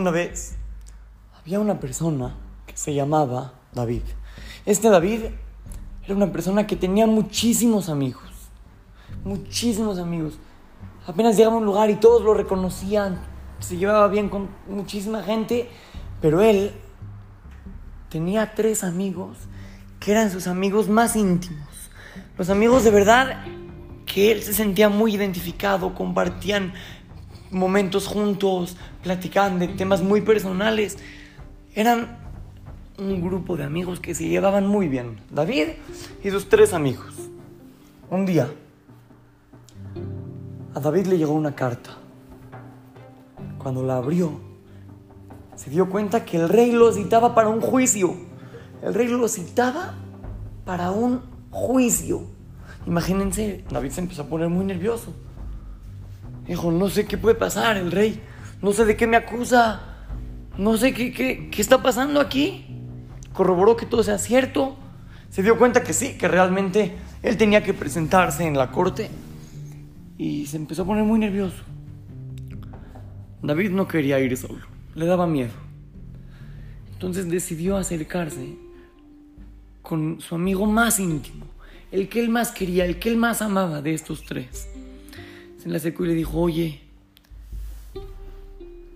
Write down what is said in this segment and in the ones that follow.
una vez había una persona que se llamaba David. Este David era una persona que tenía muchísimos amigos. Muchísimos amigos. Apenas llegaba a un lugar y todos lo reconocían. Se llevaba bien con muchísima gente. Pero él tenía tres amigos que eran sus amigos más íntimos. Los amigos de verdad que él se sentía muy identificado, compartían momentos juntos, platicaban de temas muy personales. Eran un grupo de amigos que se llevaban muy bien. David y sus tres amigos. Un día, a David le llegó una carta. Cuando la abrió, se dio cuenta que el rey lo citaba para un juicio. El rey lo citaba para un juicio. Imagínense, David se empezó a poner muy nervioso. Dijo, no sé qué puede pasar, el rey. No sé de qué me acusa. No sé qué, qué, qué está pasando aquí. Corroboró que todo sea cierto. Se dio cuenta que sí, que realmente él tenía que presentarse en la corte. Y se empezó a poner muy nervioso. David no quería ir solo. Le daba miedo. Entonces decidió acercarse con su amigo más íntimo, el que él más quería, el que él más amaba de estos tres. Se le acercó y le dijo, oye,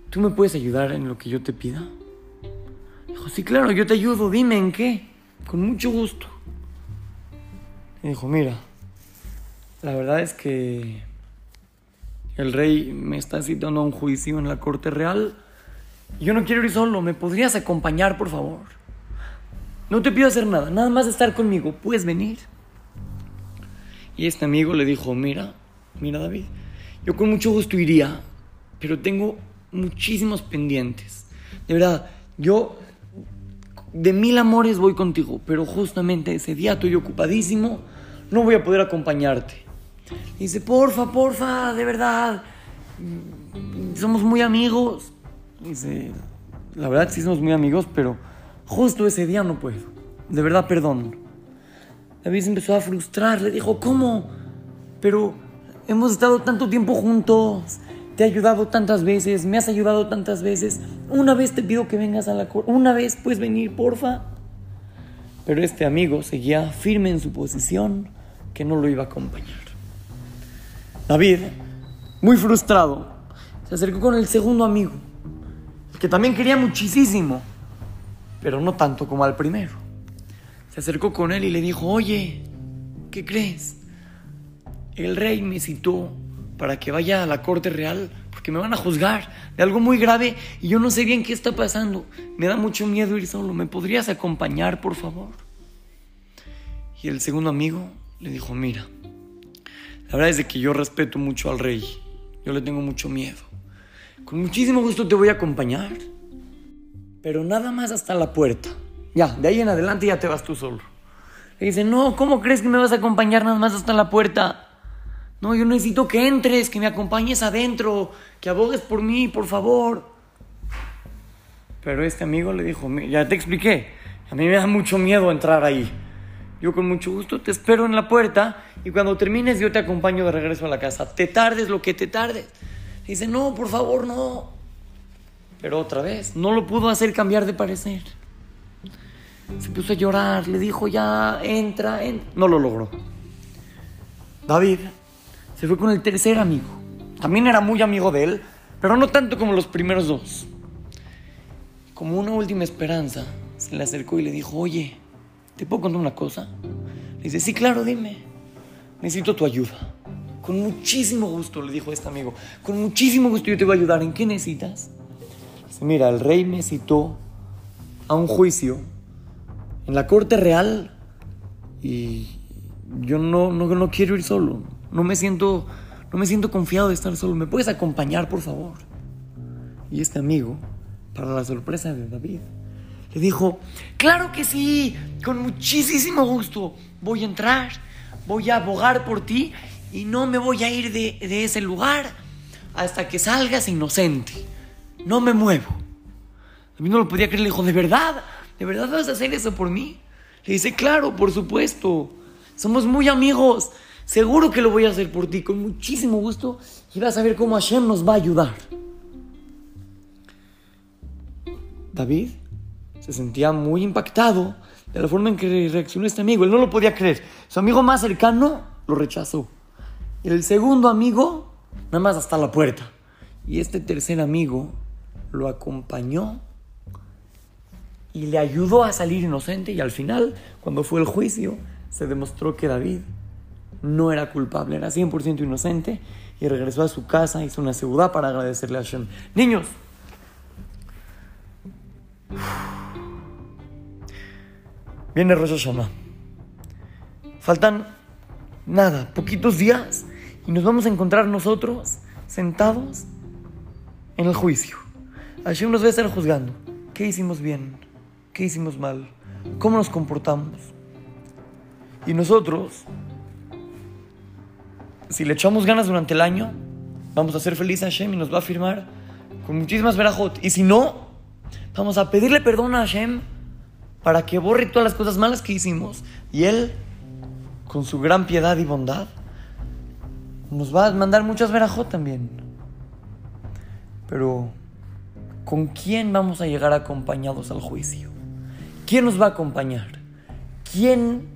¿tú me puedes ayudar en lo que yo te pida? Dijo, sí, claro, yo te ayudo, dime en qué, con mucho gusto. Y dijo, mira, la verdad es que el rey me está citando a un juicio en la corte real. Yo no quiero ir solo, ¿me podrías acompañar, por favor? No te pido hacer nada, nada más estar conmigo, puedes venir. Y este amigo le dijo, mira, mira David, yo con mucho gusto iría, pero tengo muchísimos pendientes. De verdad, yo de mil amores voy contigo, pero justamente ese día estoy ocupadísimo, no voy a poder acompañarte. Y dice, porfa, porfa, de verdad, somos muy amigos. dice, la verdad sí somos muy amigos, pero justo ese día no puedo. De verdad, perdón. David se empezó a frustrar, le dijo, ¿cómo? Pero hemos estado tanto tiempo juntos, te he ayudado tantas veces, me has ayudado tantas veces. Una vez te pido que vengas a la corte, una vez puedes venir, porfa. Pero este amigo seguía firme en su posición que no lo iba a acompañar. David, muy frustrado, se acercó con el segundo amigo, que también quería muchísimo, pero no tanto como al primero se acercó con él y le dijo, oye, ¿qué crees? El rey me citó para que vaya a la corte real porque me van a juzgar de algo muy grave y yo no sé bien qué está pasando. Me da mucho miedo ir solo. ¿Me podrías acompañar, por favor? Y el segundo amigo le dijo, mira, la verdad es de que yo respeto mucho al rey. Yo le tengo mucho miedo. Con muchísimo gusto te voy a acompañar. Pero nada más hasta la puerta. Ya, de ahí en adelante ya te vas tú solo. Le dice, no, ¿cómo crees que me vas a acompañar nada más hasta la puerta? No, yo necesito que entres, que me acompañes adentro, que abogues por mí, por favor. Pero este amigo le dijo, ya te expliqué, a mí me da mucho miedo entrar ahí. Yo con mucho gusto te espero en la puerta y cuando termines yo te acompaño de regreso a la casa. Te tardes lo que te tardes. dice, no, por favor, no. Pero otra vez, no lo pudo hacer cambiar de parecer. Se puso a llorar, le dijo ya, entra, entra. No lo logró. David se fue con el tercer amigo. También era muy amigo de él, pero no tanto como los primeros dos. Como una última esperanza, se le acercó y le dijo, oye, ¿te puedo contar una cosa? Le dice, sí, claro, dime. Necesito tu ayuda. Con muchísimo gusto, le dijo este amigo. Con muchísimo gusto yo te voy a ayudar. ¿En qué necesitas? Dice, mira, el rey me citó a un juicio en la corte real y yo no, no, no quiero ir solo. No me siento no me siento confiado de estar solo. ¿Me puedes acompañar, por favor? Y este amigo, para la sorpresa de David, le dijo, claro que sí, con muchísimo gusto. Voy a entrar, voy a abogar por ti y no me voy a ir de, de ese lugar hasta que salgas inocente. No me muevo. Mí no lo podía creer, le dijo, ¿de verdad? ¿de verdad vas a hacer eso por mí? Le dice, claro, por supuesto. Somos muy amigos. Seguro que lo voy a hacer por ti, con muchísimo gusto. Y vas a ver cómo Hashem nos va a ayudar. David se sentía muy impactado de la forma en que reaccionó este amigo. Él no lo podía creer. Su amigo más cercano lo rechazó. El segundo amigo, nada más hasta la puerta. Y este tercer amigo lo acompañó y le ayudó a salir inocente. Y al final, cuando fue el juicio, se demostró que David no era culpable, era 100% inocente. Y regresó a su casa, hizo una ciudad para agradecerle a Hashem. Niños, Viene Rosh Hashanah. Faltan nada, poquitos días y nos vamos a encontrar nosotros sentados en el juicio. Hashem nos va a estar juzgando. ¿Qué hicimos bien? ¿Qué hicimos mal? ¿Cómo nos comportamos? Y nosotros, si le echamos ganas durante el año, vamos a ser felices a Hashem y nos va a firmar con muchísimas verajot. Y si no, vamos a pedirle perdón a Hashem para que borre todas las cosas malas que hicimos. Y Él, con su gran piedad y bondad, nos va a mandar muchas verajot también. Pero, ¿con quién vamos a llegar acompañados al juicio? ¿Quién nos va a acompañar? ¿Quién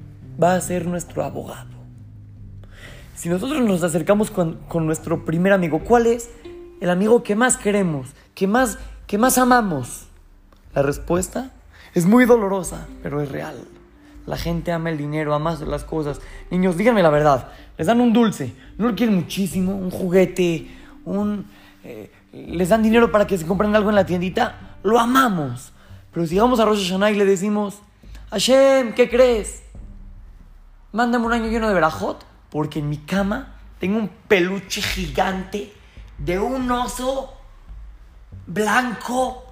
va a ser nuestro abogado? Si nosotros nos acercamos con, con nuestro primer amigo, ¿cuál es el amigo que más queremos, que más, que más amamos? La respuesta es muy dolorosa, pero es real. La gente ama el dinero, ama las cosas. Niños, díganme la verdad. Les dan un dulce, no lo quieren muchísimo, un juguete, un... Eh, les dan dinero para que se compren algo en la tiendita. Lo amamos. Pero si vamos a Rosh Hashanah y le decimos, Hashem, ¿qué crees? Mándame un año lleno de verajot, porque en mi cama tengo un peluche gigante de un oso blanco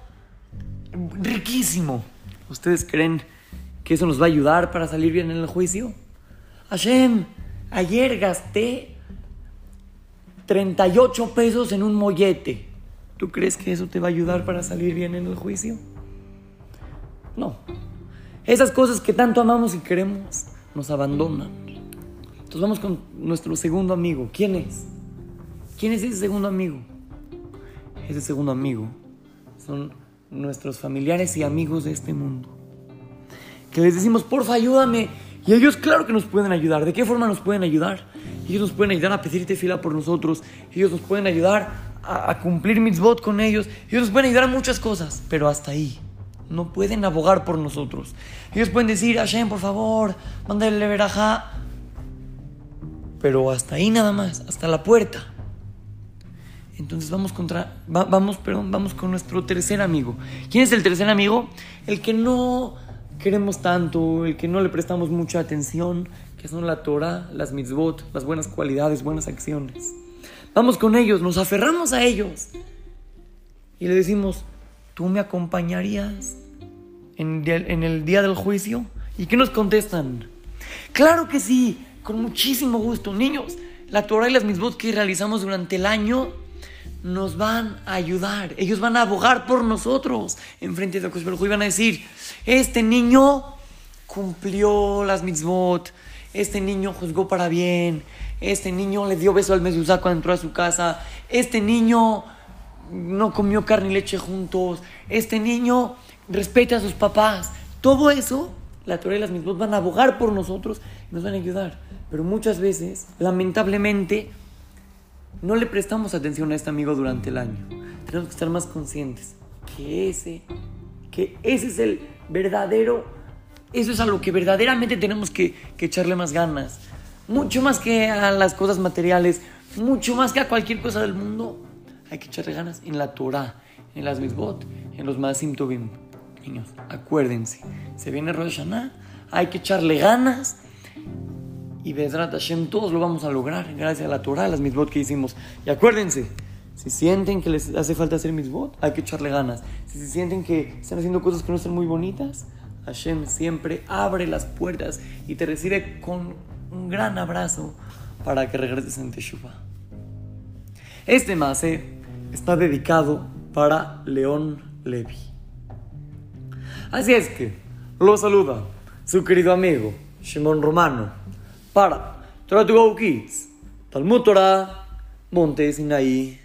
riquísimo. ¿Ustedes creen que eso nos va a ayudar para salir bien en el juicio? Hashem, ayer gasté 38 pesos en un mollete. ¿Tú crees que eso te va a ayudar para salir bien en el juicio? No. Esas cosas que tanto amamos y queremos nos abandonan. Entonces vamos con nuestro segundo amigo. ¿Quién es? ¿Quién es ese segundo amigo? Ese segundo amigo son nuestros familiares y amigos de este mundo. Que les decimos, porfa, ayúdame. Y ellos, claro que nos pueden ayudar. ¿De qué forma nos pueden ayudar? Ellos nos pueden ayudar a pedirte fila por nosotros. Ellos nos pueden ayudar a, cumplir mitzvot con ellos. Ellos nos pueden ayudar a muchas cosas. Pero hasta ahí. No pueden abogar por nosotros. Ellos pueden decir, Hashem, por favor, mándale verajá. Pero hasta ahí nada más, hasta la puerta. Entonces vamos contra, vamos, perdón, vamos con nuestro tercer amigo. ¿Quién es el tercer amigo? El que no queremos tanto, el que no le prestamos mucha atención, que son la Torah, las mitzvot, las buenas cualidades, buenas acciones. Vamos con ellos, nos aferramos a ellos y le decimos, ¿tú me acompañarías en, en el día del juicio? ¿Y qué nos contestan? Claro que sí, con muchísimo gusto. Niños, la Torah y las mitzvot que realizamos durante el año nos van a ayudar. Ellos van a abogar por nosotros en frente de Dios y van a decir, este niño cumplió las mitzvot, este niño juzgó para bien, este niño le dio beso al mezuzá cuando entró a su casa, este niño no comió carne y leche juntos, este niño respeta a sus papás. Todo eso, la Torah y las mitzvot van a abogar por nosotros y nos van a ayudar. Pero muchas veces, lamentablemente, no le prestamos atención a este amigo durante el año. Tenemos que estar más conscientes que ese, que ese es el verdadero, eso es a lo que verdaderamente tenemos que, echarle más ganas. Mucho más que a las cosas materiales, mucho más que a cualquier cosa del mundo. Hay que echarle ganas en la Torah, en las mitzvot, en los Maasim Tovim. Niños, acuérdense, se viene Rosh Hashanah, hay que echarle ganas y Bezrat Hashem todos lo vamos a lograr gracias a la Torah, a las mitzvot que hicimos. Y acuérdense, si sienten que les hace falta hacer mitzvot, hay que echarle ganas. Si se sienten que están haciendo cosas que no están muy bonitas, Hashem siempre abre las puertas y te recibe con un gran abrazo para que regreses en Teshuvah. Este mase está dedicado para León Levi. Así es que lo saluda su querido amigo Shimon Romano para Torah to Go Kids, Talmud Torah, Monte Sinaí.